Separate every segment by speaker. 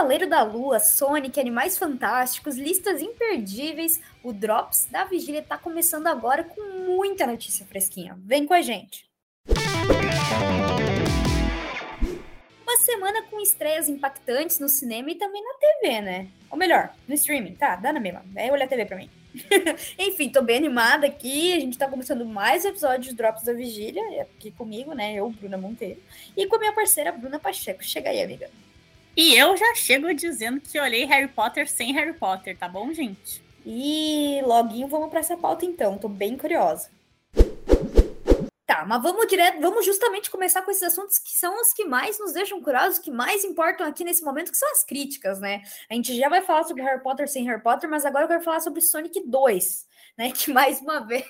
Speaker 1: Cavaleiro da Lua, Sonic, Animais Fantásticos, listas imperdíveis. O Drops da Vigília tá começando agora com muita notícia fresquinha. Vem com a gente! Uma semana com estreias impactantes no cinema e também na TV, né? Ou melhor, no streaming, tá? Dá na mesma. É olhar a TV pra mim. Enfim, tô bem animada aqui. A gente tá começando mais episódios Drops da Vigília, aqui comigo, né? Eu, Bruna Monteiro, e com a minha parceira Bruna Pacheco. Chega aí, amiga.
Speaker 2: E eu já chego dizendo que olhei Harry Potter sem Harry Potter, tá bom, gente?
Speaker 1: E loguinho vamos para essa pauta então, tô bem curiosa. Tá, mas vamos direto, vamos justamente começar com esses assuntos que são os que mais nos deixam curiosos, que mais importam aqui nesse momento, que são as críticas, né? A gente já vai falar sobre Harry Potter sem Harry Potter, mas agora eu quero falar sobre Sonic 2, né? Que mais uma vez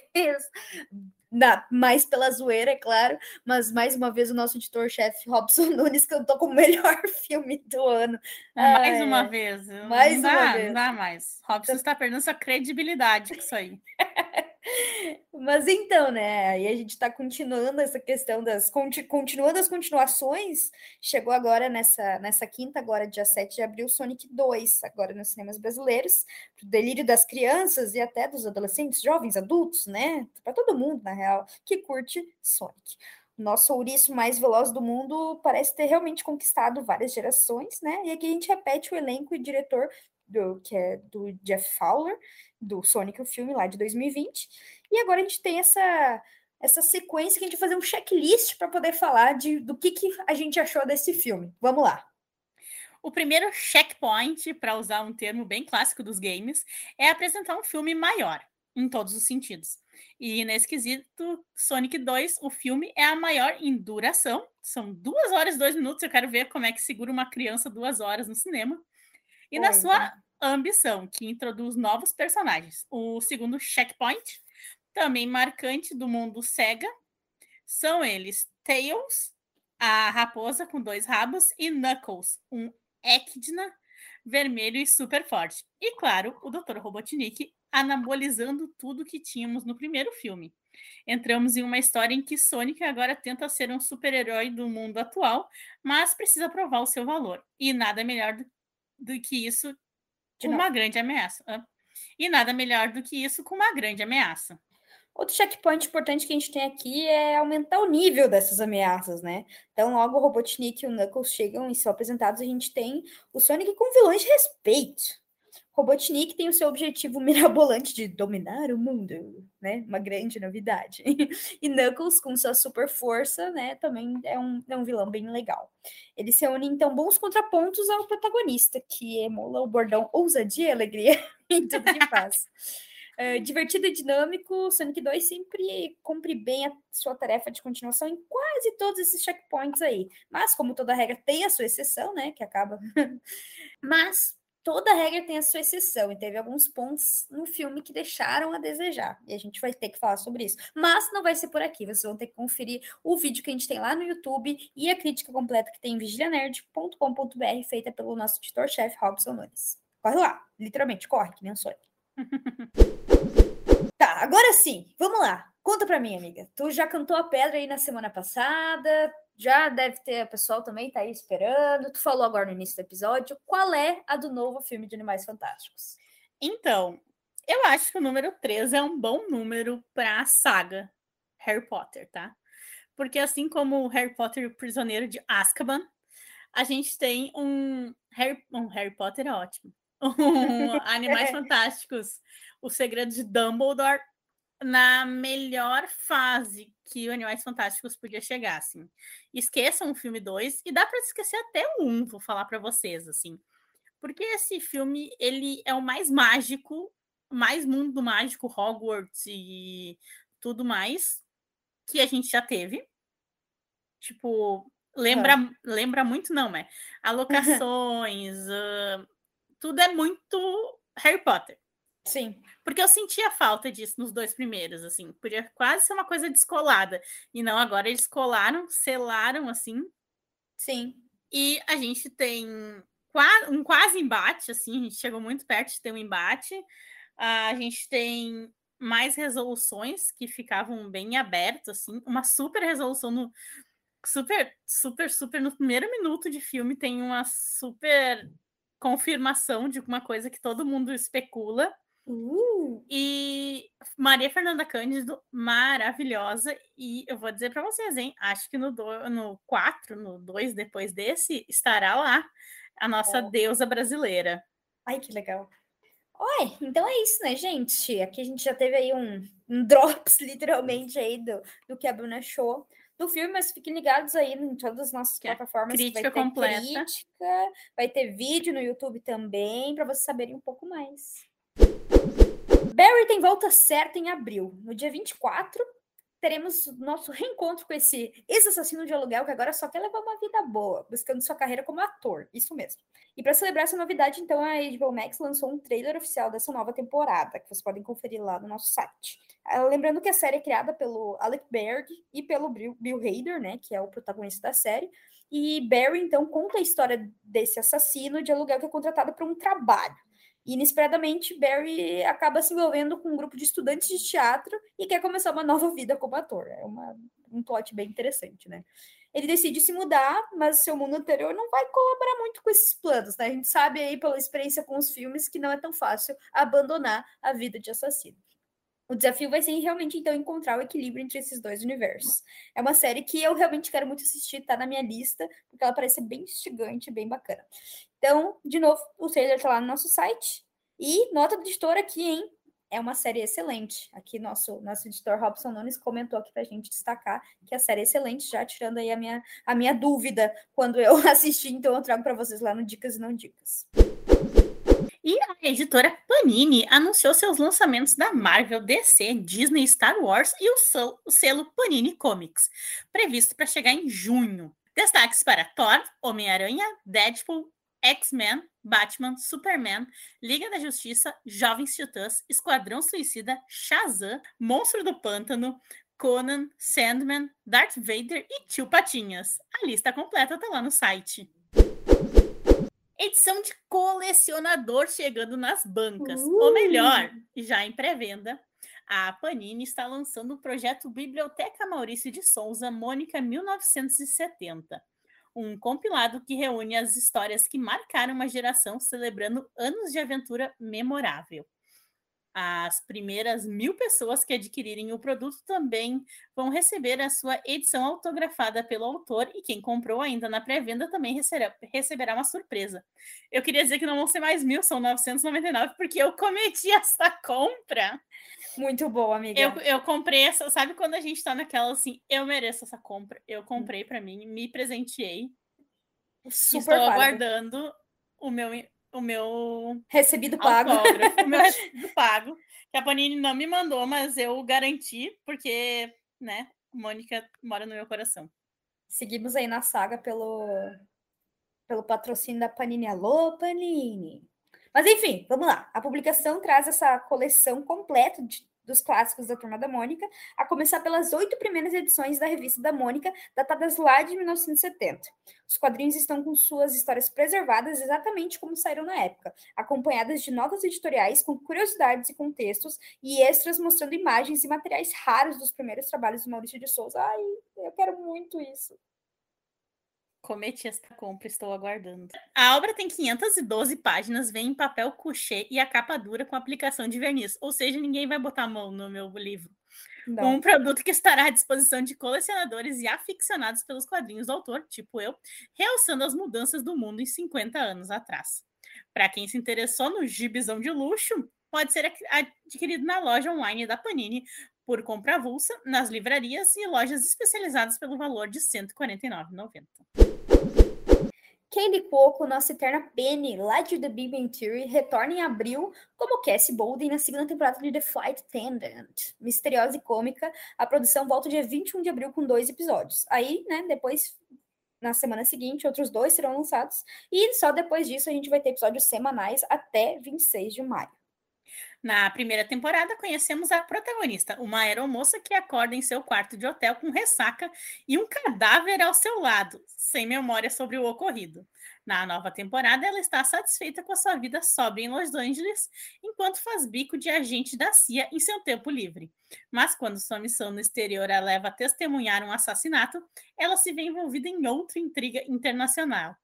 Speaker 1: na, mais pela zoeira, é claro, mas mais uma vez o nosso editor-chefe Robson Nunes cantou como o melhor filme do ano.
Speaker 2: Mais uma vez. Mais não uma dá, vez. Não dá mais. Robson está perdendo sua credibilidade com isso aí.
Speaker 1: Mas então, né? Aí a gente está continuando essa questão das. Continuando as continuações. Chegou agora nessa, nessa quinta, agora, dia 7 de abril, Sonic 2, agora nos cinemas brasileiros, pro delírio das crianças e até dos adolescentes, jovens, adultos, né? Para todo mundo, na real, que curte Sonic. Nosso ouriço mais veloz do mundo parece ter realmente conquistado várias gerações, né? E aqui a gente repete o elenco e diretor do que é do Jeff Fowler, do Sonic, o filme lá de 2020. E agora a gente tem essa essa sequência que a gente vai fazer um checklist para poder falar de, do que, que a gente achou desse filme. Vamos lá.
Speaker 2: O primeiro checkpoint, para usar um termo bem clássico dos games, é apresentar um filme maior, em todos os sentidos. E nesse quesito, Sonic 2, o filme é a maior em duração. São duas horas e dois minutos. Eu quero ver como é que segura uma criança duas horas no cinema. E na sua ambição, que introduz novos personagens. O segundo checkpoint, também marcante do mundo Sega, são eles Tails, a raposa com dois rabos, e Knuckles, um Echidna vermelho e super forte. E claro, o Dr. Robotnik anabolizando tudo que tínhamos no primeiro filme. Entramos em uma história em que Sonic agora tenta ser um super-herói do mundo atual, mas precisa provar o seu valor. E nada melhor do, do que isso com uma grande ameaça. E nada melhor do que isso com uma grande ameaça.
Speaker 1: Outro checkpoint importante que a gente tem aqui é aumentar o nível dessas ameaças, né? Então, logo o Robotnik e o Knuckles chegam e são apresentados, a gente tem o Sonic com vilões de respeito. Robotnik tem o seu objetivo mirabolante de dominar o mundo, né? Uma grande novidade. E Knuckles, com sua super força, né? Também é um, é um vilão bem legal. Eles se unem, então, bons contrapontos ao protagonista, que emula o bordão ousadia e alegria em tudo que faz. Uh, divertido e dinâmico, Sonic 2 sempre cumpre bem a sua tarefa de continuação em quase todos esses checkpoints aí. Mas, como toda regra tem a sua exceção, né? Que acaba. Mas toda regra tem a sua exceção, e teve alguns pontos no filme que deixaram a desejar. E a gente vai ter que falar sobre isso. Mas não vai ser por aqui. Vocês vão ter que conferir o vídeo que a gente tem lá no YouTube e a crítica completa que tem em vigilianerd.com.br, feita pelo nosso editor-chefe Robson Nunes. Corre lá, literalmente, corre, que nem um sonho. Tá, agora sim, vamos lá. Conta pra mim, amiga. Tu já cantou a pedra aí na semana passada, já deve ter, o pessoal também tá aí esperando. Tu falou agora no início do episódio. Qual é a do novo filme de Animais Fantásticos?
Speaker 2: Então, eu acho que o número 3 é um bom número pra saga Harry Potter, tá? Porque assim como Harry Potter e o Prisioneiro de Azkaban, a gente tem um Harry, um Harry Potter é ótimo. Um Animais Fantásticos o Segredo de Dumbledore na melhor fase que o Animais Fantásticos podia chegar, assim. Esqueçam o filme 2 e dá para esquecer até o 1, um, vou falar para vocês, assim. Porque esse filme, ele é o mais mágico, mais mundo mágico, Hogwarts e tudo mais que a gente já teve. Tipo, lembra, é. lembra muito, não, é? Alocações, uh, tudo é muito Harry Potter.
Speaker 1: Sim.
Speaker 2: Porque eu sentia falta disso nos dois primeiros, assim. Podia quase ser uma coisa descolada. E não, agora eles colaram, selaram, assim.
Speaker 1: Sim.
Speaker 2: E a gente tem um quase embate, assim. A gente chegou muito perto de ter um embate. A gente tem mais resoluções que ficavam bem abertas, assim. Uma super resolução no... Super, super, super... No primeiro minuto de filme tem uma super confirmação de uma coisa que todo mundo especula.
Speaker 1: Uh.
Speaker 2: E Maria Fernanda Cândido, maravilhosa. E eu vou dizer para vocês, hein? Acho que no 4, no, quatro, no 2, depois desse, estará lá a nossa deusa brasileira.
Speaker 1: Ai, que legal. Oi, então é isso, né, gente? Aqui a gente já teve aí um, um drops, literalmente, aí do, do que a Bruna achou do filme, mas fiquem ligados aí em todas as nossas plataformas.
Speaker 2: Crítica
Speaker 1: vai ter
Speaker 2: completa.
Speaker 1: Crítica, vai ter vídeo no YouTube também, para vocês saberem um pouco mais. Barry tem volta certa em abril. No dia 24, teremos nosso reencontro com esse ex-assassino de aluguel que agora só quer levar uma vida boa, buscando sua carreira como ator. Isso mesmo. E para celebrar essa novidade, então, a HBO Max lançou um trailer oficial dessa nova temporada, que vocês podem conferir lá no nosso site. Ah, lembrando que a série é criada pelo Alec Berg e pelo Bill Hader, né, que é o protagonista da série. E Barry, então, conta a história desse assassino de aluguel que é contratado para um trabalho. E, inesperadamente, Barry acaba se envolvendo com um grupo de estudantes de teatro e quer começar uma nova vida como ator. É uma, um plot bem interessante, né? Ele decide se mudar, mas seu mundo anterior não vai colaborar muito com esses planos, né? A gente sabe aí pela experiência com os filmes que não é tão fácil abandonar a vida de assassino. O desafio vai ser realmente, então, encontrar o equilíbrio entre esses dois universos. É uma série que eu realmente quero muito assistir, tá na minha lista, porque ela parece bem instigante, bem bacana. Então, de novo, o trailer tá lá no nosso site. E nota do editor aqui, hein? É uma série excelente. Aqui nosso nosso editor Robson Nunes comentou aqui pra gente destacar que a série é excelente, já tirando aí a minha, a minha dúvida quando eu assisti, então eu trago para vocês lá no Dicas e Não Dicas.
Speaker 2: E a editora Panini anunciou seus lançamentos da Marvel, DC, Disney, Star Wars e o selo Panini Comics, previsto para chegar em junho. Destaques para Thor, Homem-Aranha, Deadpool, X-Men, Batman, Superman, Liga da Justiça, Jovens Titãs, Esquadrão Suicida, Shazam, Monstro do Pântano, Conan, Sandman, Darth Vader e Tio Patinhas. A lista completa está lá no site edição de colecionador chegando nas bancas. Uh! Ou melhor, já em pré-venda, a Panini está lançando o projeto Biblioteca Maurício de Souza Mônica 1970. Um compilado que reúne as histórias que marcaram uma geração celebrando anos de aventura memorável. As primeiras mil pessoas que adquirirem o produto também vão receber a sua edição autografada pelo autor e quem comprou ainda na pré-venda também receberá, receberá uma surpresa. Eu queria dizer que não vão ser mais mil, são 999, porque eu cometi essa compra.
Speaker 1: Muito boa, amiga.
Speaker 2: Eu, eu comprei essa, sabe quando a gente tá naquela assim, eu mereço essa compra. Eu comprei para mim, me presenteei. Super Estou aguardando o meu o meu
Speaker 1: recebido pago.
Speaker 2: o meu recebido pago. Que a Panini não me mandou, mas eu garanti, porque, né, Mônica mora no meu coração.
Speaker 1: Seguimos aí na saga pelo, pelo patrocínio da Panini. Alô, Panini! Mas enfim, vamos lá. A publicação traz essa coleção completa de dos clássicos da Turma da Mônica, a começar pelas oito primeiras edições da revista da Mônica, datadas lá de 1970. Os quadrinhos estão com suas histórias preservadas exatamente como saíram na época, acompanhadas de notas editoriais com curiosidades e contextos e extras mostrando imagens e materiais raros dos primeiros trabalhos do Maurício de Souza. Ai, eu quero muito isso.
Speaker 2: Cometi esta compra, estou aguardando. A obra tem 512 páginas, vem em papel couché e a capa dura com aplicação de verniz. Ou seja, ninguém vai botar a mão no meu livro. Não. Um produto que estará à disposição de colecionadores e aficionados pelos quadrinhos do autor, tipo eu, realçando as mudanças do mundo em 50 anos atrás. Para quem se interessou no gibizão de luxo, pode ser adquirido na loja online da Panini por compra avulsa, nas livrarias e lojas especializadas pelo valor de R$ 149,90.
Speaker 1: Candy Coco, nossa eterna Penny, lá de The Big Bang Theory, retorna em abril como Cassie Bolden na segunda temporada de The Flight Attendant. Misteriosa e cômica, a produção volta dia 21 de abril com dois episódios. Aí, né, depois, na semana seguinte, outros dois serão lançados. E só depois disso a gente vai ter episódios semanais até 26 de maio.
Speaker 2: Na primeira temporada, conhecemos a protagonista, uma aeromoça que acorda em seu quarto de hotel com ressaca e um cadáver ao seu lado, sem memória sobre o ocorrido. Na nova temporada, ela está satisfeita com a sua vida sóbria em Los Angeles, enquanto faz bico de agente da CIA em seu tempo livre. Mas quando sua missão no exterior a leva a testemunhar um assassinato, ela se vê envolvida em outra intriga internacional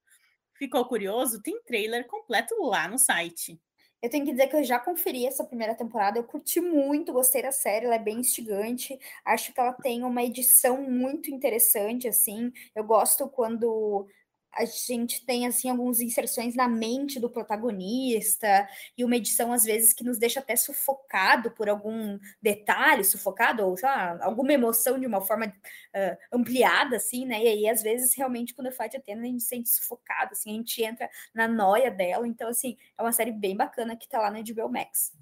Speaker 2: Ficou curioso? Tem trailer completo lá no site.
Speaker 1: Eu tenho que dizer que eu já conferi essa primeira temporada, eu curti muito, gostei da série, ela é bem instigante. Acho que ela tem uma edição muito interessante, assim. Eu gosto quando a gente tem assim algumas inserções na mente do protagonista e uma edição às vezes que nos deixa até sufocado por algum detalhe, sufocado ou sei lá, alguma emoção de uma forma uh, ampliada assim, né? E aí às vezes realmente quando a Atena a gente se sente sufocado, assim, a gente entra na noia dela. Então assim, é uma série bem bacana que tá lá na HBO Max.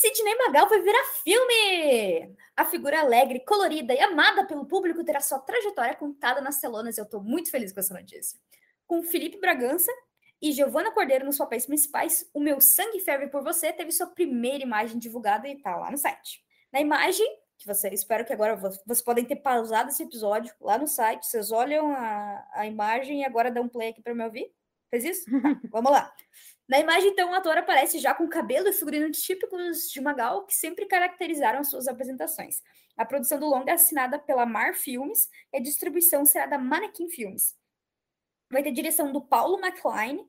Speaker 1: Sidney Magal vai virar filme! A figura alegre, colorida e amada pelo público terá sua trajetória contada nas telonas. Eu estou muito feliz com essa notícia. Com Felipe Bragança e Giovanna Cordeiro nos papéis principais, O Meu Sangue Ferve por Você teve sua primeira imagem divulgada e está lá no site. Na imagem, que você espero que agora vocês podem ter pausado esse episódio lá no site, vocês olham a, a imagem e agora dão um play aqui para me ouvir. Fez isso? Tá, vamos lá. Na imagem, então, o ator aparece já com cabelo e figurinos típicos de Magal, que sempre caracterizaram suas apresentações. A produção do longa é assinada pela Mar Filmes e a distribuição será da Mannequin Filmes. Vai ter direção do Paulo McLean,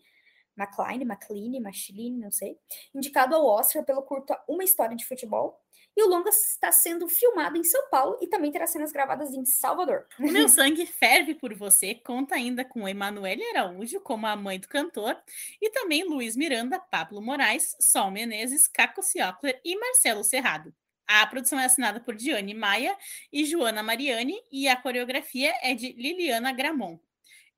Speaker 1: McLean, McLean, Machiline, não sei, indicado ao Oscar pelo curto Uma História de Futebol, e o longa está sendo filmado em São Paulo e também terá cenas gravadas em Salvador.
Speaker 2: O Meu Sangue Ferve por Você conta ainda com Emanuele Araújo como a mãe do cantor e também Luiz Miranda, Pablo Moraes, Sol Menezes, Caco Ciocler e Marcelo Serrado. A produção é assinada por Diane Maia e Joana Mariani e a coreografia é de Liliana Gramon.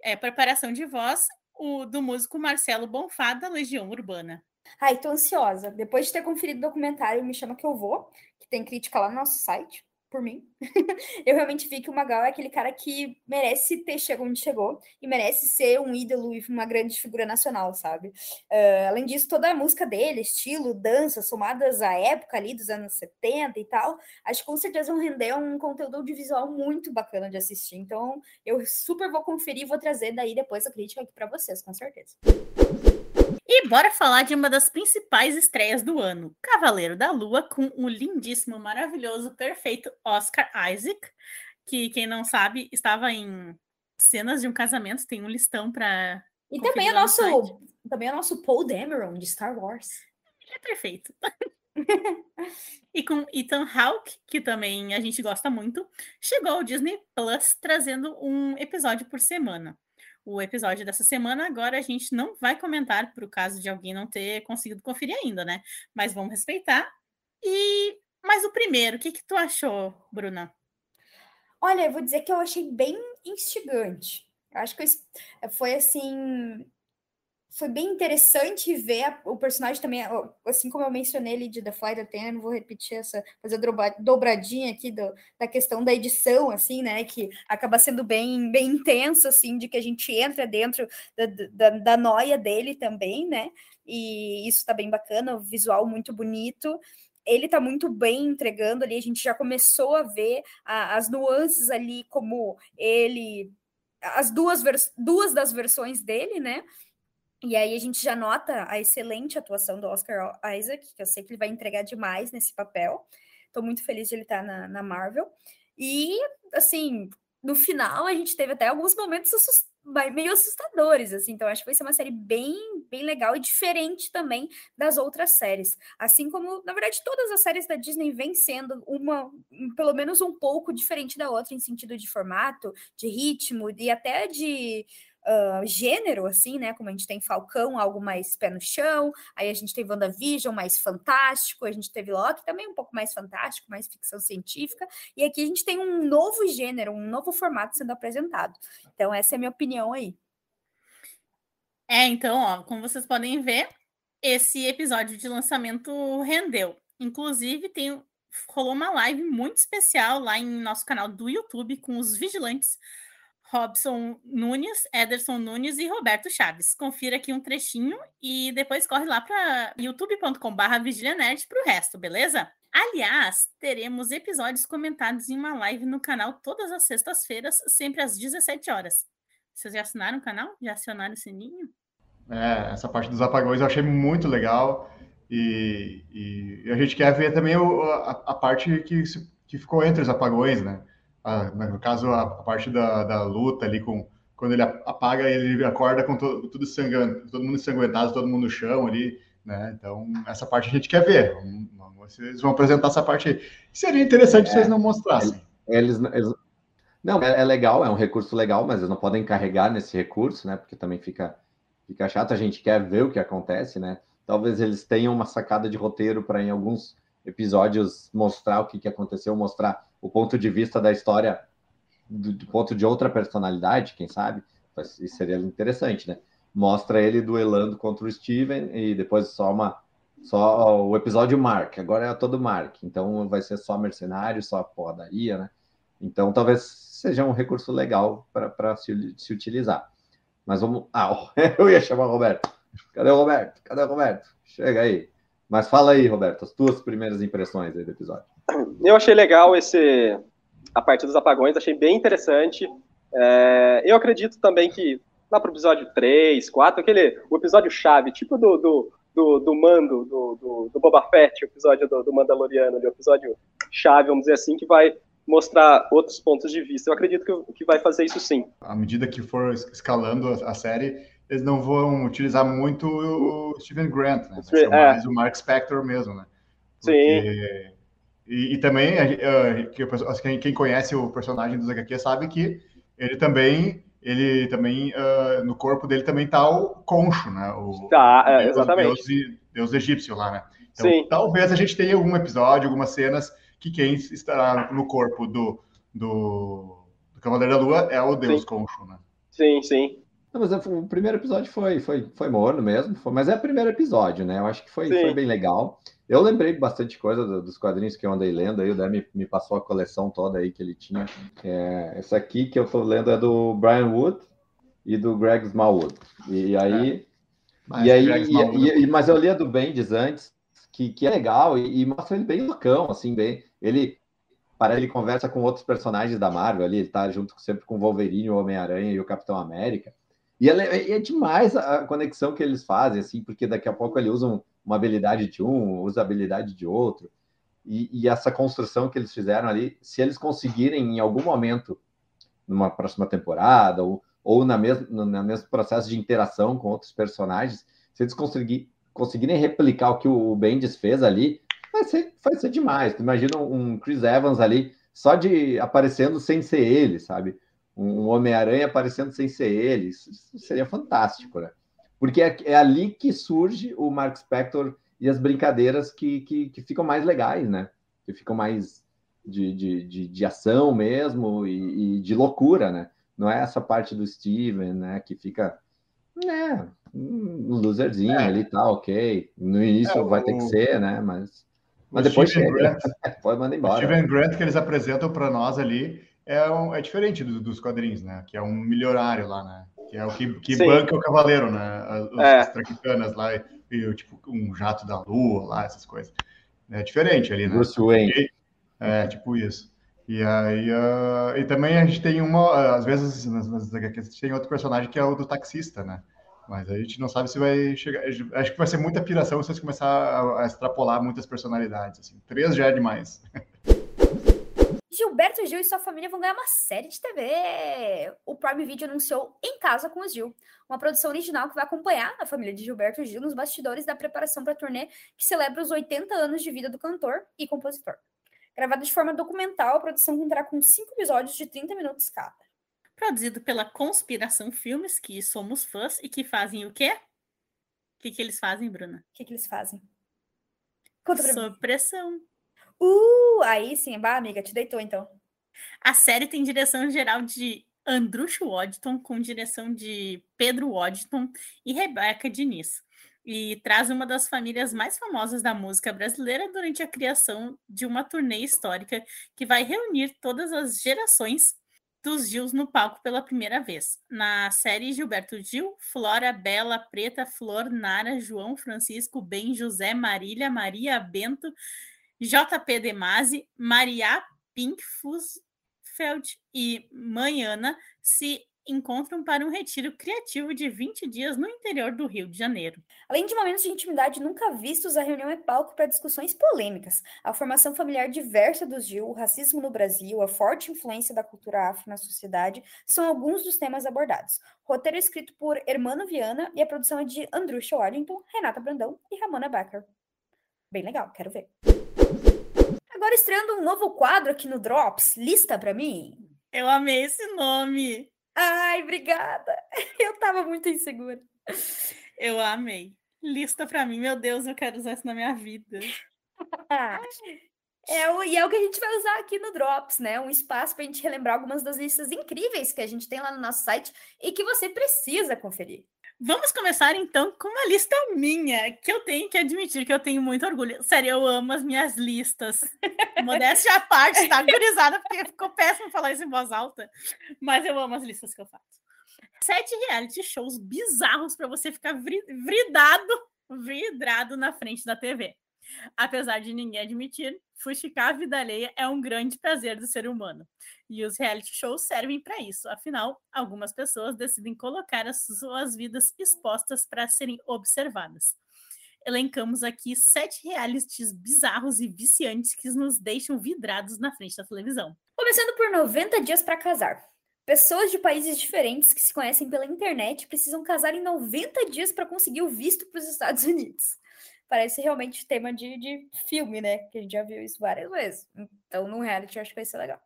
Speaker 2: É, preparação de voz o, do músico Marcelo Bonfá, da Legião Urbana.
Speaker 1: Ai, tô ansiosa. Depois de ter conferido o documentário, me chama que eu vou, que tem crítica lá no nosso site, por mim. eu realmente vi que o Magal é aquele cara que merece ter chegado onde chegou e merece ser um ídolo e uma grande figura nacional, sabe? Uh, além disso, toda a música dele, estilo, dança, somadas à época ali dos anos 70 e tal, acho que com certeza vão render um conteúdo audiovisual muito bacana de assistir. Então, eu super vou conferir e vou trazer daí depois a crítica aqui para vocês, com certeza.
Speaker 2: E bora falar de uma das principais estreias do ano, Cavaleiro da Lua, com o lindíssimo, maravilhoso, perfeito Oscar Isaac, que quem não sabe estava em cenas de um casamento, tem um listão para
Speaker 1: E também é nosso, também é nosso Paul Dameron de Star Wars.
Speaker 2: É perfeito. e com Ethan Hawke, que também a gente gosta muito, chegou ao Disney Plus trazendo um episódio por semana o episódio dessa semana. Agora a gente não vai comentar para o caso de alguém não ter conseguido conferir ainda, né? Mas vamos respeitar. E mas o primeiro, o que que tu achou, Bruna?
Speaker 1: Olha, eu vou dizer que eu achei bem instigante. Eu acho que foi assim foi bem interessante ver a, o personagem também, assim como eu mencionei ali de The Flight Attendant, vou repetir essa, fazer a dobradinha aqui do, da questão da edição, assim, né, que acaba sendo bem, bem intenso, assim, de que a gente entra dentro da, da, da noia dele também, né, e isso tá bem bacana, o visual muito bonito, ele tá muito bem entregando ali, a gente já começou a ver a, as nuances ali, como ele, as duas, duas das versões dele, né, e aí a gente já nota a excelente atuação do Oscar Isaac, que eu sei que ele vai entregar demais nesse papel. Estou muito feliz de ele estar na, na, Marvel. E, assim, no final a gente teve até alguns momentos meio assustadores, assim. Então, acho que vai ser uma série bem, bem legal e diferente também das outras séries. Assim como, na verdade, todas as séries da Disney vêm sendo uma, pelo menos um pouco diferente da outra em sentido de formato, de ritmo e até de uh, gênero, assim, né? Como a gente tem Falcão, algo mais pé no chão, aí a gente tem WandaVision, mais fantástico, a gente teve Loki também um pouco mais fantástico, mais ficção científica, e aqui a gente tem um novo gênero, um novo formato sendo apresentado. Então, essa é a minha opinião aí.
Speaker 2: É, então, ó, como vocês podem ver, esse episódio de lançamento rendeu. Inclusive, tem rolou uma live muito especial lá em nosso canal do YouTube com os vigilantes Robson Nunes, Ederson Nunes e Roberto Chaves. Confira aqui um trechinho e depois corre lá para youtube.com.br vigilianerd para o resto, beleza? Aliás, teremos episódios comentados em uma live no canal todas as sextas-feiras, sempre às 17 horas. Vocês já assinaram o canal? Já acionaram o sininho?
Speaker 3: É, essa parte dos apagões eu achei muito legal. E, e a gente quer ver também o, a, a, parte que, que ficou entre os apagões, né? A, no caso, a, a parte da, da, luta ali com, quando ele apaga, ele acorda com todo, tudo sangrando, todo mundo ensanguentado, todo mundo no chão ali, né? Então, essa parte a gente quer ver. Vocês vão apresentar essa parte aí. Seria interessante é, se vocês não mostrassem.
Speaker 4: Eles, eles, não, é, é, legal, é um recurso legal, mas eles não podem carregar nesse recurso, né? Porque também fica, fica chato, a gente quer ver o que acontece, né? Talvez eles tenham uma sacada de roteiro para em alguns episódios mostrar o que, que aconteceu, mostrar o ponto de vista da história do, do ponto de outra personalidade, quem sabe? Isso seria interessante, né? Mostra ele duelando contra o Steven e depois só uma só o episódio Mark, agora é todo Mark, então vai ser só mercenário, só podaria, né? Então talvez seja um recurso legal para se, se utilizar. Mas vamos. Ah, eu ia chamar o Roberto. Cadê o Roberto? Cadê o Roberto? Chega aí. Mas fala aí, Roberto, as tuas primeiras impressões aí do episódio.
Speaker 5: Eu achei legal esse a parte dos apagões, achei bem interessante. É, eu acredito também que lá para o episódio 3, 4, aquele o episódio chave, tipo do, do, do, do Mando, do, do, do, Boba Fett, o episódio do, do Mandaloriano, o episódio chave, vamos dizer assim, que vai mostrar outros pontos de vista. Eu acredito que, que vai fazer isso sim.
Speaker 3: À medida que for escalando a série, eles não vão utilizar muito o Steven Grant, né? Vai ser é. mais o Mark Spector mesmo, né?
Speaker 5: Porque... Sim.
Speaker 3: E, e também, uh, que, quem conhece o personagem dos HQ sabe que ele também, ele também, uh, no corpo dele também tá o concho, né? O,
Speaker 5: tá, é, exatamente.
Speaker 3: Deus, Deus egípcio lá, né? Então, Sim. talvez a gente tenha algum episódio, algumas cenas que quem estará no corpo do, do, do Cavaleiro da Lua é o Deus sim. Concho, né?
Speaker 5: Sim, sim.
Speaker 4: Não, mas é, o primeiro episódio foi, foi, foi morno mesmo, foi, mas é o primeiro episódio, né? Eu acho que foi, foi bem legal. Eu lembrei bastante coisa dos quadrinhos que eu andei lendo, aí o Dé me, me passou a coleção toda aí que ele tinha. É, essa aqui que eu tô lendo é do Brian Wood e do Greg Smallwood. E aí. É. Mas, e aí e, e, mas eu li a do Bendis antes, que, que é legal, e, e mostra ele bem loucão, assim, bem. Ele, para ele conversa com outros personagens da Marvel ali, ele tá junto sempre com o Wolverine, o Homem-Aranha e o Capitão América. E é, é demais a conexão que eles fazem, assim, porque daqui a pouco ele usa um, uma habilidade de um, usa habilidade de outro. E, e, essa construção que eles fizeram ali, se eles conseguirem em algum momento, numa próxima temporada, ou, ou na mesmo, no mesmo processo de interação com outros personagens, se eles conseguir, conseguirem replicar o que o Bendis fez ali, vai ser, vai ser demais. Tu imagina um Chris Evans ali, só de aparecendo sem ser ele, sabe? Um Homem-Aranha aparecendo sem ser ele. Isso seria fantástico, né? Porque é, é, ali que surge o Mark Spector e as brincadeiras que, que, que ficam mais legais, né? Que ficam mais de, de, de, de ação mesmo e, e, de loucura, né? Não é essa parte do Steven, né? Que fica, né? Um loserzinho é. ali, tá, ok. No início é, vai o... ter que ser, né? Mas, mas depois Steven chega. Grant, pode mandar embora. O
Speaker 3: Steven Grant que eles apresentam para nós ali é, um, é diferente do, dos quadrinhos, né? Que é um milionário lá, né? que é o que, que banca o cavaleiro, né? As, é. as traquitanas lá, e, e, tipo um jato da lua lá, essas coisas. É diferente ali, né?
Speaker 4: Bruce Wayne.
Speaker 3: É, tipo isso. E aí, uh, e também a gente tem uma, às vezes, nas, nas HQs, a gente tem outro personagem que é o do taxista, né? Mas a gente não sabe se vai chegar. Acho que vai ser muita piração se vocês começar a, a extrapolar muitas personalidades. Assim. Três já é demais.
Speaker 1: Gilberto Gil e sua família vão ganhar uma série de TV. O Prime Video anunciou Em Casa com os Gil, uma produção original que vai acompanhar a família de Gilberto Gil nos bastidores da preparação para a turnê que celebra os 80 anos de vida do cantor e compositor. Gravada de forma documental, a produção contará com cinco episódios de 30 minutos cada.
Speaker 2: Produzido pela Conspiração Filmes, que somos fãs e que fazem o quê? O que, que eles fazem, Bruna?
Speaker 1: O que, que eles fazem? Conta pra
Speaker 2: Sob mim. pressão.
Speaker 1: Uh, aí sim, bah, amiga, te deitou então.
Speaker 2: A série tem direção geral de Andrucho Waddington, com direção de Pedro Waddington e Rebeca Diniz. E traz uma das famílias mais famosas da música brasileira durante a criação de uma turnê histórica que vai reunir todas as gerações dos Gils no palco pela primeira vez. Na série Gilberto Gil, Flora, Bela, Preta, Flor, Nara, João, Francisco, Ben, José, Marília, Maria, Bento, JP Demasi, Maria Pinkfusfeld e Manhana se encontram para um retiro criativo de 20 dias no interior do Rio de Janeiro.
Speaker 1: Além de momentos de intimidade nunca vistos, a reunião é palco para discussões polêmicas. A formação familiar diversa dos Gil, o racismo no Brasil, a forte influência da cultura afro na sociedade são alguns dos temas abordados. Roteiro escrito por Hermano Viana e a produção é de Andrusha Washington, Renata Brandão e Ramona Becker. Bem legal, quero ver. Agora estreando um novo quadro aqui no Drops, lista para mim.
Speaker 2: Eu amei esse nome.
Speaker 1: Ai, obrigada. Eu tava muito insegura.
Speaker 2: Eu amei. Lista para mim, meu Deus, eu quero usar isso na minha vida.
Speaker 1: É o, e é o que a gente vai usar aqui no Drops, né? Um espaço para a gente relembrar algumas das listas incríveis que a gente tem lá no nosso site e que você precisa conferir.
Speaker 2: Vamos começar então com uma lista minha, que eu tenho que admitir que eu tenho muito orgulho. Sério, eu amo as minhas listas. Modéstia à parte, tá gurizada, porque ficou péssimo falar isso em voz alta. Mas eu amo as listas que eu faço. Sete reality shows bizarros para você ficar vridado, vidrado na frente da TV. Apesar de ninguém admitir, fuxicar a vida alheia é um grande prazer do ser humano. E os reality shows servem para isso. Afinal, algumas pessoas decidem colocar as suas vidas expostas para serem observadas. Elencamos aqui sete realities bizarros e viciantes que nos deixam vidrados na frente da televisão.
Speaker 1: Começando por 90 dias para casar. Pessoas de países diferentes que se conhecem pela internet precisam casar em 90 dias para conseguir o visto para os Estados Unidos parece realmente tema de, de filme, né? Que a gente já viu isso várias vezes. Então, no reality, eu acho que vai ser legal.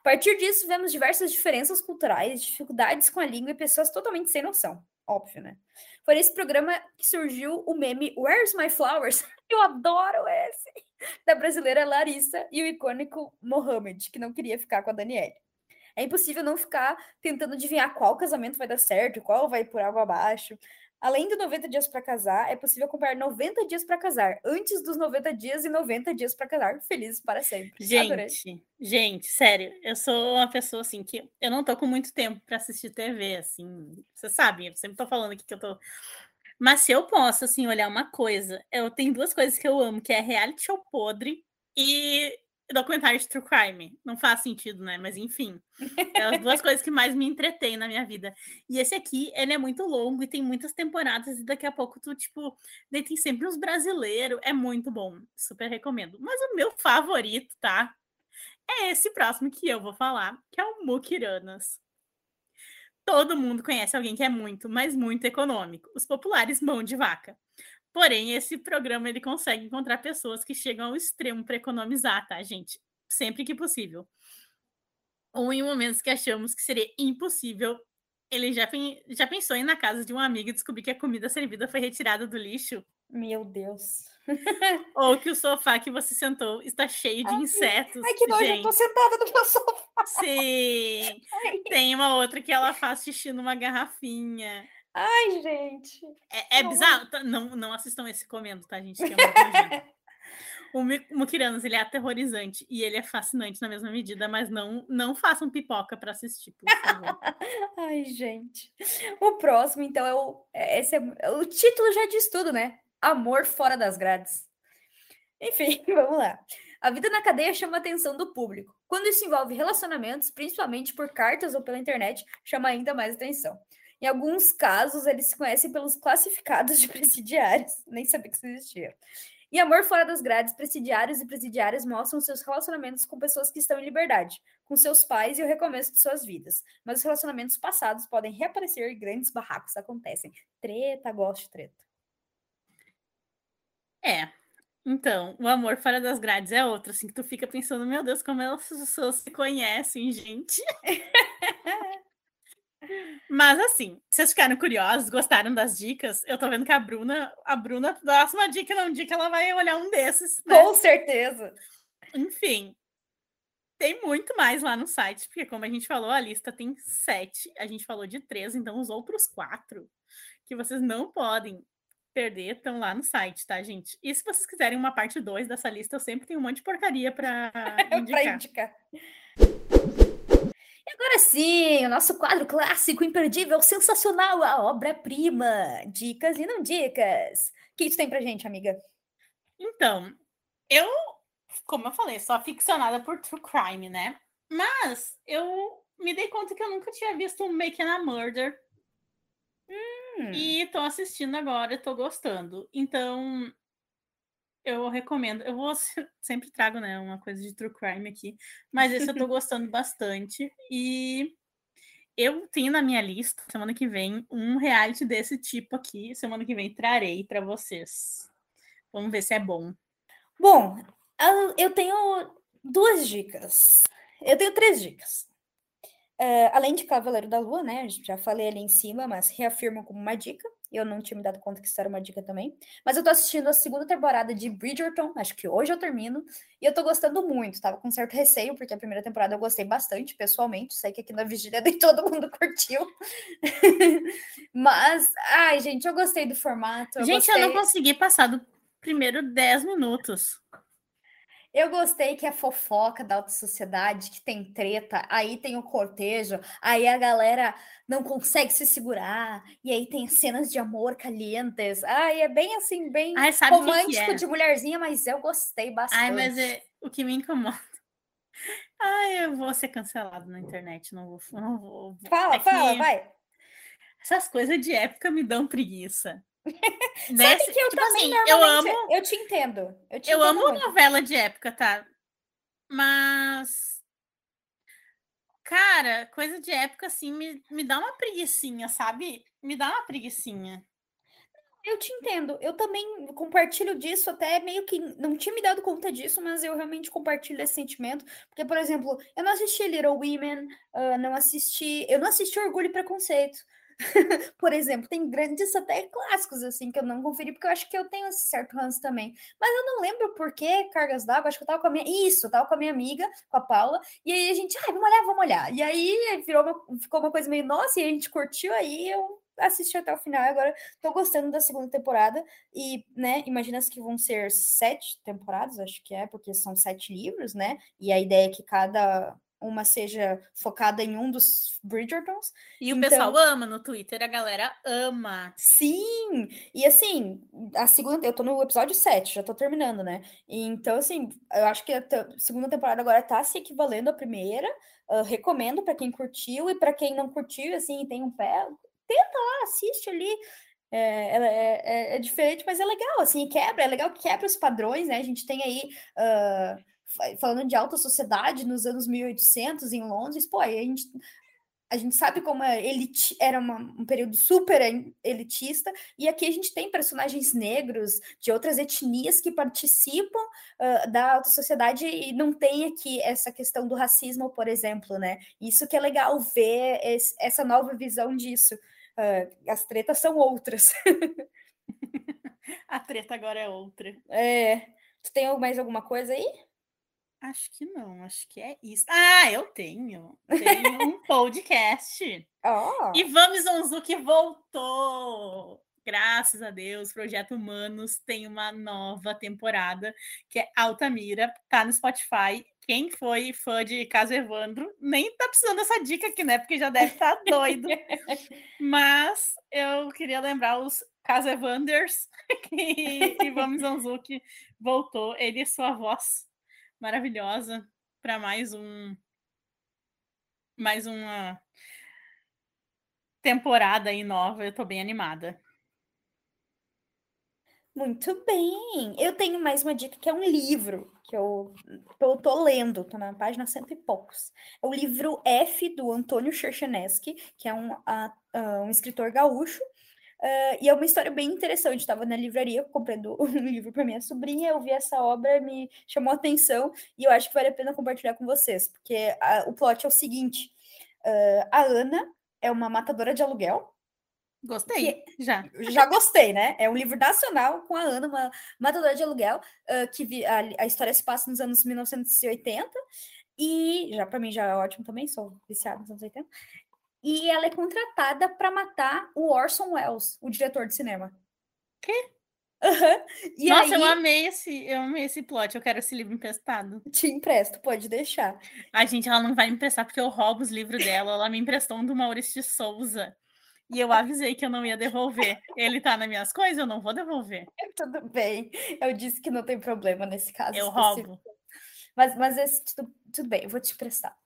Speaker 1: A partir disso, vemos diversas diferenças culturais, dificuldades com a língua e pessoas totalmente sem noção. Óbvio, né? Foi nesse programa que surgiu o meme Where's My Flowers? Eu adoro esse! Da brasileira Larissa e o icônico Mohamed, que não queria ficar com a Danielle. É impossível não ficar tentando adivinhar qual casamento vai dar certo, qual vai por água abaixo. Além de 90 dias para casar, é possível comprar 90 dias para casar, antes dos 90 dias e 90 dias para casar, felizes para sempre.
Speaker 2: Gente, Adorei. gente, sério, eu sou uma pessoa assim que eu não tô com muito tempo para assistir TV, assim, você sabe, eu sempre tô falando aqui que eu tô mas se eu posso assim olhar uma coisa, eu tenho duas coisas que eu amo, que é reality show podre e documentário de true crime. Não faz sentido, né? Mas enfim, é as duas coisas que mais me entretêm na minha vida. E esse aqui, ele é muito longo e tem muitas temporadas e daqui a pouco tu, tipo, daí tem sempre uns brasileiros. É muito bom. Super recomendo. Mas o meu favorito, tá? É esse próximo que eu vou falar, que é o Mukiranas. Todo mundo conhece alguém que é muito, mas muito econômico. Os populares mão de vaca. Porém, esse programa ele consegue encontrar pessoas que chegam ao extremo para economizar, tá, gente? Sempre que possível. Ou em momentos que achamos que seria impossível, ele já, já pensou em ir na casa de um amigo e descobrir que a comida servida foi retirada do lixo?
Speaker 1: Meu Deus.
Speaker 2: Ou que o sofá que você sentou está cheio de ai, insetos.
Speaker 1: Ai, que nojo, gente. eu tô sentada no meu sofá.
Speaker 2: Sim. Ai. Tem uma outra que ela faz xixi numa garrafinha.
Speaker 1: Ai, gente.
Speaker 2: É, é bizarro. Tá, não, não assistam esse comendo, tá, gente? É o Mukiranos, ele é aterrorizante e ele é fascinante na mesma medida, mas não não façam pipoca para assistir, por favor.
Speaker 1: Ai, gente. O próximo, então, é o. É, esse é, o título já diz tudo, né? Amor fora das grades. Enfim, vamos lá. A vida na cadeia chama a atenção do público. Quando isso envolve relacionamentos, principalmente por cartas ou pela internet, chama ainda mais atenção. Em alguns casos, eles se conhecem pelos classificados de presidiários. Nem sabia que isso existia. Em Amor Fora das Grades, presidiários e presidiárias mostram seus relacionamentos com pessoas que estão em liberdade, com seus pais e o recomeço de suas vidas. Mas os relacionamentos passados podem reaparecer e grandes barracos acontecem. Treta, gosto de treta.
Speaker 2: É. Então, o amor fora das grades é outro, assim, que tu fica pensando, meu Deus, como essas pessoas se conhecem, gente. Mas assim, vocês ficaram curiosos, gostaram das dicas? Eu tô vendo que a Bruna, a Bruna, próxima dica não dica, ela vai olhar um desses.
Speaker 1: Né? Com certeza.
Speaker 2: Enfim, tem muito mais lá no site, porque como a gente falou, a lista tem sete, a gente falou de três, então os outros quatro que vocês não podem perder estão lá no site, tá, gente? E se vocês quiserem uma parte 2 dessa lista, eu sempre tenho um monte de porcaria para indicar. indicar.
Speaker 1: Agora sim, o nosso quadro clássico, imperdível, sensacional, a obra-prima. Dicas e não dicas. O que isso tem pra gente, amiga?
Speaker 2: Então, eu, como eu falei, sou aficionada por true crime, né? Mas eu me dei conta que eu nunca tinha visto um Making a Murder.
Speaker 1: Hum.
Speaker 2: E tô assistindo agora, tô gostando. Então, eu recomendo. Eu vou sempre trago, né, uma coisa de true crime aqui, mas esse eu tô gostando bastante e eu tenho na minha lista semana que vem um reality desse tipo aqui. Semana que vem trarei para vocês. Vamos ver se é bom.
Speaker 1: Bom, eu tenho duas dicas. Eu tenho três dicas. Uh, além de Cavaleiro da Lua, né? Já falei ali em cima, mas reafirmo como uma dica. Eu não tinha me dado conta que isso era uma dica também. Mas eu tô assistindo a segunda temporada de Bridgerton, acho que hoje eu termino, e eu tô gostando muito. Tava com certo receio, porque a primeira temporada eu gostei bastante, pessoalmente. Sei que aqui na Vigília nem todo mundo curtiu. Mas, ai, gente, eu gostei do formato. Eu
Speaker 2: gente,
Speaker 1: gostei...
Speaker 2: eu não consegui passar do primeiro 10 minutos.
Speaker 1: Eu gostei que é fofoca da alta sociedade, que tem treta, aí tem o cortejo, aí a galera não consegue se segurar, e aí tem cenas de amor calientes. Ai, é bem assim, bem
Speaker 2: Ai,
Speaker 1: romântico
Speaker 2: que que é?
Speaker 1: de mulherzinha, mas eu gostei bastante.
Speaker 2: Ai, mas é, o que me incomoda. Ai, eu vou ser cancelado na internet, não vou. Não vou
Speaker 1: fala,
Speaker 2: é
Speaker 1: fala, vai.
Speaker 2: Essas coisas de época me dão preguiça.
Speaker 1: Sabe que eu
Speaker 2: tipo
Speaker 1: também
Speaker 2: assim, eu amo.
Speaker 1: Eu te entendo. Eu, te
Speaker 2: eu
Speaker 1: entendo
Speaker 2: amo
Speaker 1: muito.
Speaker 2: novela de época, tá? Mas. Cara, coisa de época assim me, me dá uma preguiçinha, sabe? Me dá uma preguiçinha.
Speaker 1: Eu te entendo. Eu também compartilho disso, até meio que não tinha me dado conta disso, mas eu realmente compartilho esse sentimento. Porque, por exemplo, eu não assisti Little Women, uh, não assisti. Eu não assisti Orgulho e Preconceito. por exemplo, tem grandes até clássicos assim que eu não conferi, porque eu acho que eu tenho esse certo ranço também. Mas eu não lembro por que Cargas d'Água, acho que eu tava com a minha. Isso, eu tava com a minha amiga, com a Paula, e aí a gente, ai, vamos olhar, vamos olhar. E aí virou uma, ficou uma coisa meio nossa, e a gente curtiu, aí eu assisti até o final, agora tô gostando da segunda temporada, e, né, imagina que vão ser sete temporadas, acho que é, porque são sete livros, né, e a ideia é que cada uma seja focada em um dos Bridgertons.
Speaker 2: E o então, pessoal ama no Twitter, a galera ama.
Speaker 1: Sim! E assim, a segunda, eu tô no episódio 7, já tô terminando, né? Então, assim, eu acho que a segunda temporada agora tá se equivalendo à primeira. Uh, recomendo para quem curtiu e para quem não curtiu, assim, tem um pé, tenta lá, assiste ali. É, é, é, é, diferente, mas é legal, assim, quebra, é legal que quebra os padrões, né? A gente tem aí. Uh, falando de alta sociedade nos anos 1800 em Londres, pô, aí a gente, a gente sabe como a elite, era uma, um período super elitista, e aqui a gente tem personagens negros de outras etnias que participam uh, da alta sociedade e não tem aqui essa questão do racismo, por exemplo, né? Isso que é legal ver esse, essa nova visão disso. Uh, as tretas são outras.
Speaker 2: a treta agora é outra.
Speaker 1: É. Tu tem mais alguma coisa aí?
Speaker 2: Acho que não, acho que é isso. Ah, eu tenho. Tenho um podcast.
Speaker 1: Oh.
Speaker 2: E Vamos Onzuki voltou. Graças a Deus, Projeto Humanos tem uma nova temporada que é Altamira, tá no Spotify. Quem foi fã de Caso Evandro nem tá precisando dessa dica aqui, né? Porque já deve estar tá doido. Mas eu queria lembrar os Caso Evanders que, que Vamos Onzuki voltou. Ele e sua voz maravilhosa para mais um mais uma temporada aí nova. Eu tô bem animada.
Speaker 1: Muito bem. Eu tenho mais uma dica que é um livro que eu tô, tô lendo, tô na página cento e poucos. É o livro F do Antônio Cherchenesky, que é um, uh, um escritor gaúcho, Uh, e é uma história bem interessante. Estava na livraria comprando um livro para minha sobrinha, eu vi essa obra, me chamou a atenção e eu acho que vale a pena compartilhar com vocês, porque a, o plot é o seguinte: uh, a Ana é uma matadora de aluguel.
Speaker 2: Gostei, que, já.
Speaker 1: Já gostei, né? É um livro nacional com a Ana, uma matadora de aluguel, uh, que vi, a, a história se passa nos anos 1980. E já para mim já é ótimo também, sou viciada nos anos 80 e ela é contratada para matar o Orson Welles, o diretor de cinema.
Speaker 2: Que?
Speaker 1: Uhum.
Speaker 2: Nossa, aí... eu amei esse, eu amei esse plot. Eu quero esse livro emprestado.
Speaker 1: Te empresto, pode deixar.
Speaker 2: A gente, ela não vai me emprestar porque eu roubo os livros dela. Ela me emprestou um do Maurício de Souza. E eu avisei que eu não ia devolver. Ele tá nas minhas coisas, eu não vou devolver.
Speaker 1: Tudo bem. Eu disse que não tem problema nesse caso.
Speaker 2: Eu específico. roubo.
Speaker 1: Mas, mas esse, tudo, tudo bem, eu vou te emprestar.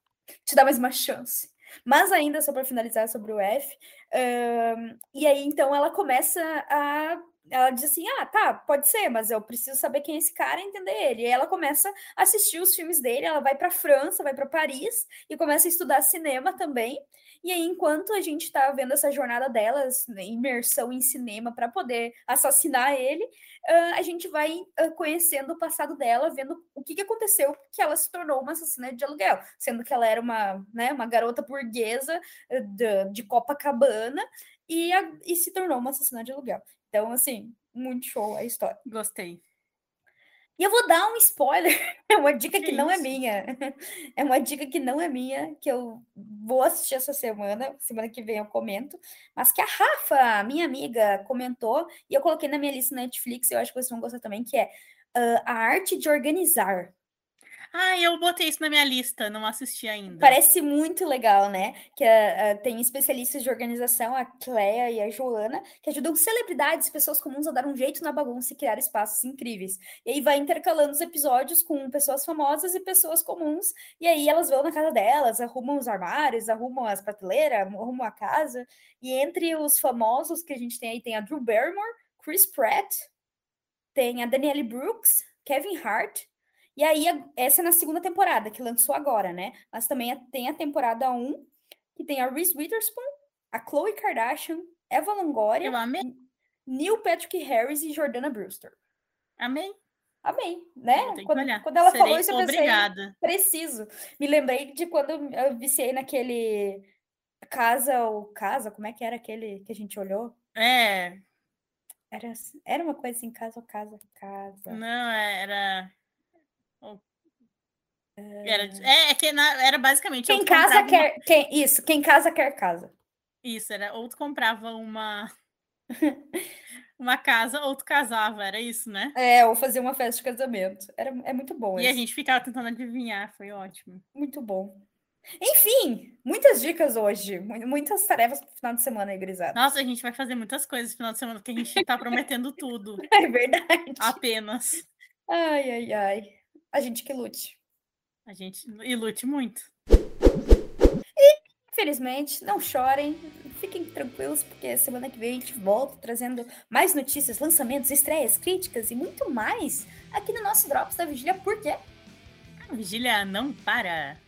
Speaker 1: Te dar mais uma chance. Mas ainda, só para finalizar sobre o F, uh, e aí então ela começa a. Ela diz assim: ah, tá, pode ser, mas eu preciso saber quem é esse cara e entender ele. E ela começa a assistir os filmes dele, ela vai para França, vai para Paris e começa a estudar cinema também. E aí, enquanto a gente está vendo essa jornada delas, né, imersão em cinema para poder assassinar ele, uh, a gente vai uh, conhecendo o passado dela, vendo o que, que aconteceu que ela se tornou uma assassina de aluguel, sendo que ela era uma, né, uma garota burguesa uh, de, de Copacabana e, a, e se tornou uma assassina de aluguel. Então, assim, muito show a história.
Speaker 2: Gostei.
Speaker 1: E eu vou dar um spoiler, é uma dica que, que não é minha. É uma dica que não é minha, que eu vou assistir essa semana, semana que vem eu comento, mas que a Rafa, minha amiga, comentou, e eu coloquei na minha lista Netflix, e eu acho que vocês vão gostar também, que é uh, a arte de organizar.
Speaker 2: Ah, eu botei isso na minha lista, não assisti ainda.
Speaker 1: Parece muito legal, né? Que uh, tem especialistas de organização, a Clea e a Joana, que ajudam celebridades, pessoas comuns a dar um jeito na bagunça e criar espaços incríveis. E aí vai intercalando os episódios com pessoas famosas e pessoas comuns, e aí elas vão na casa delas, arrumam os armários, arrumam as prateleiras, arrumam a casa. E entre os famosos que a gente tem aí, tem a Drew Barrymore, Chris Pratt, tem a Danielle Brooks, Kevin Hart, e aí, essa é na segunda temporada, que lançou agora, né? Mas também tem a temporada 1, que tem a Reese Witherspoon, a Khloe Kardashian, Eva Longoria. Neil Patrick Harris e Jordana Brewster.
Speaker 2: Amei.
Speaker 1: Amei, né? Quando, quando, ela
Speaker 2: Serei
Speaker 1: falou isso, eu pensei,
Speaker 2: obrigada.
Speaker 1: preciso. Me lembrei de quando eu viciei naquele Casa ou Casa, como é que era aquele que a gente olhou?
Speaker 2: É.
Speaker 1: Era, era uma coisa assim, Casa ou Casa, Casa.
Speaker 2: Não, era... Era, é, é que era basicamente.
Speaker 1: Quem casa quer. Uma... Quem, isso, quem casa quer casa.
Speaker 2: Isso, era. Ou tu comprava uma. uma casa, ou tu casava, era isso, né?
Speaker 1: É, ou fazia uma festa de casamento. Era, é muito bom.
Speaker 2: E a gente ficava tentando adivinhar, foi ótimo.
Speaker 1: Muito bom. Enfim, muitas dicas hoje, muitas tarefas pro final de semana aí, grisada.
Speaker 2: Nossa, a gente vai fazer muitas coisas no final de semana, porque a gente tá prometendo tudo.
Speaker 1: É verdade.
Speaker 2: Apenas.
Speaker 1: Ai, ai, ai. A gente que lute.
Speaker 2: A gente e lute muito.
Speaker 1: E, infelizmente, não chorem, fiquem tranquilos, porque semana que vem a gente volta trazendo mais notícias, lançamentos, estreias, críticas e muito mais aqui no nosso Drops da Vigília, porque
Speaker 2: a Vigília não para.